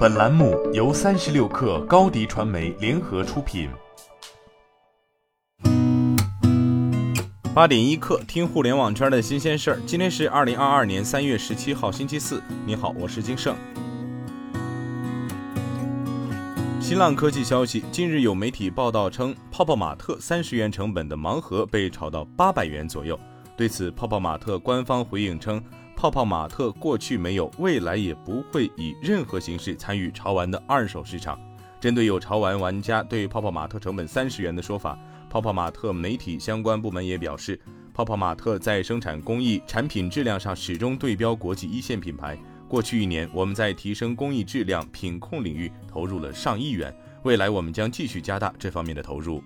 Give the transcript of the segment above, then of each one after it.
本栏目由三十六氪高低传媒联合出品。八点一刻，听互联网圈的新鲜事儿。今天是二零二二年三月十七号，星期四。你好，我是金盛。新浪科技消息，近日有媒体报道称，泡泡玛特三十元成本的盲盒被炒到八百元左右。对此，泡泡玛特官方回应称。泡泡玛特过去没有，未来也不会以任何形式参与潮玩的二手市场。针对有潮玩玩家对泡泡玛特成本三十元的说法，泡泡玛特媒体相关部门也表示，泡泡玛特在生产工艺、产品质量上始终对标国际一线品牌。过去一年，我们在提升工艺质量、品控领域投入了上亿元，未来我们将继续加大这方面的投入。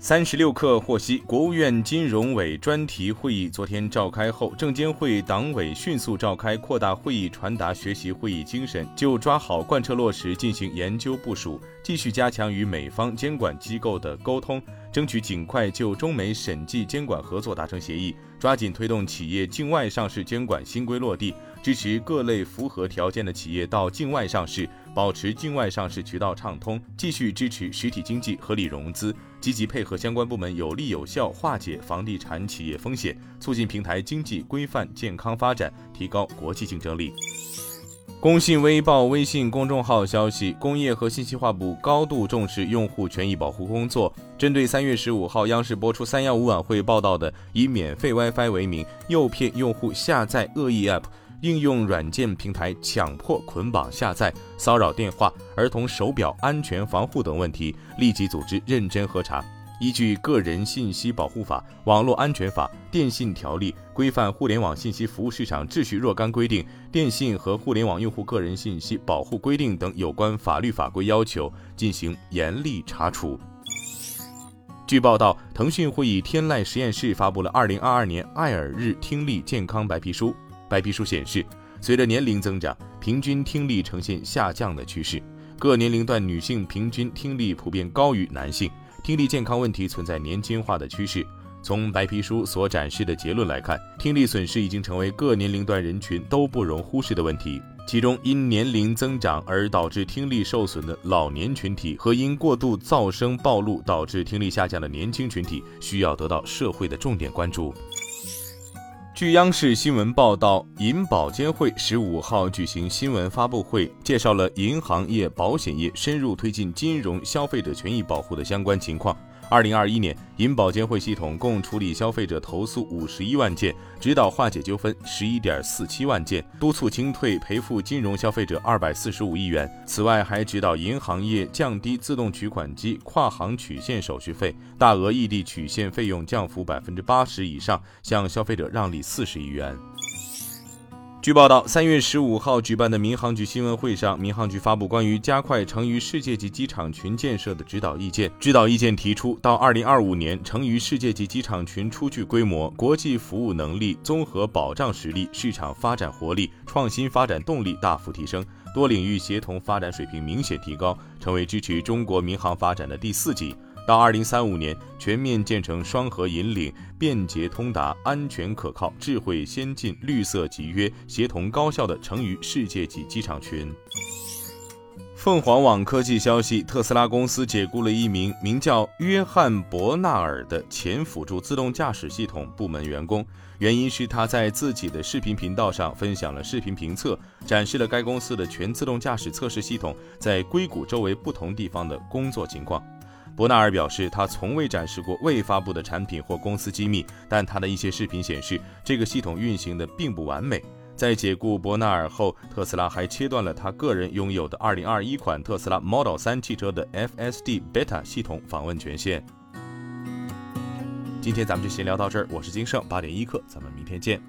三十六氪获悉，国务院金融委专题会议昨天召开后，证监会党委迅速召开扩大会议传达学习会议精神，就抓好贯彻落实进行研究部署，继续加强与美方监管机构的沟通，争取尽快就中美审计监管合作达成协议，抓紧推动企业境外上市监管新规落地。支持各类符合条件的企业到境外上市，保持境外上市渠道畅通，继续支持实体经济合理融资，积极配合相关部门有力有效化解房地产企业风险，促进平台经济规范健康发展，提高国际竞争力。工信微报微信公众号消息，工业和信息化部高度重视用户权益保护工作。针对三月十五号央视播出“三幺五”晚会报道的以免费 WiFi 为名诱骗用户下载恶意 App。应用软件平台强迫捆绑下载、骚扰电话、儿童手表安全防护等问题，立即组织认真核查。依据《个人信息保护法》《网络安全法》《电信条例》《规范互联网信息服务市场秩序若干规定》《电信和互联网用户个人信息保护规定》等有关法律法规要求，进行严厉查处。据报道，腾讯会议天籁实验室发布了《二零二二年爱尔日听力健康白皮书》。白皮书显示，随着年龄增长，平均听力呈现下降的趋势。各年龄段女性平均听力普遍高于男性，听力健康问题存在年轻化的趋势。从白皮书所展示的结论来看，听力损失已经成为各年龄段人群都不容忽视的问题。其中，因年龄增长而导致听力受损的老年群体和因过度噪声暴露导致听力下降的年轻群体，需要得到社会的重点关注。据央视新闻报道，银保监会十五号举行新闻发布会，介绍了银行业、保险业深入推进金融消费者权益保护的相关情况。二零二一年，银保监会系统共处理消费者投诉五十一万件，指导化解纠纷十一点四七万件，督促清退赔付金融消费者二百四十五亿元。此外，还指导银行业降低自动取款机跨行取现手续费，大额异地取现费用降幅百分之八十以上，向消费者让利四十亿元。据报道，三月十五号举办的民航局新闻会上，民航局发布关于加快成渝世界级机场群建设的指导意见。指导意见提出，到二零二五年，成渝世界级机场群初具规模，国际服务能力、综合保障实力、市场发展活力、创新发展动力大幅提升，多领域协同发展水平明显提高，成为支持中国民航发展的第四级。到二零三五年，全面建成双核引领、便捷通达、安全可靠、智慧先进、绿色集约、协同高效的成渝世界级机场群。凤凰网科技消息，特斯拉公司解雇了一名名叫约翰·伯纳尔的前辅助自动驾驶系统部门员工，原因是他在自己的视频频道上分享了视频评测，展示了该公司的全自动驾驶测试系统在硅谷周围不同地方的工作情况。伯纳尔表示，他从未展示过未发布的产品或公司机密，但他的一些视频显示，这个系统运行的并不完美。在解雇伯纳尔后，特斯拉还切断了他个人拥有的2021款特斯拉 Model 3汽车的 FSD Beta 系统访问权限。今天咱们就先聊到这儿，我是金盛八点一刻，咱们明天见。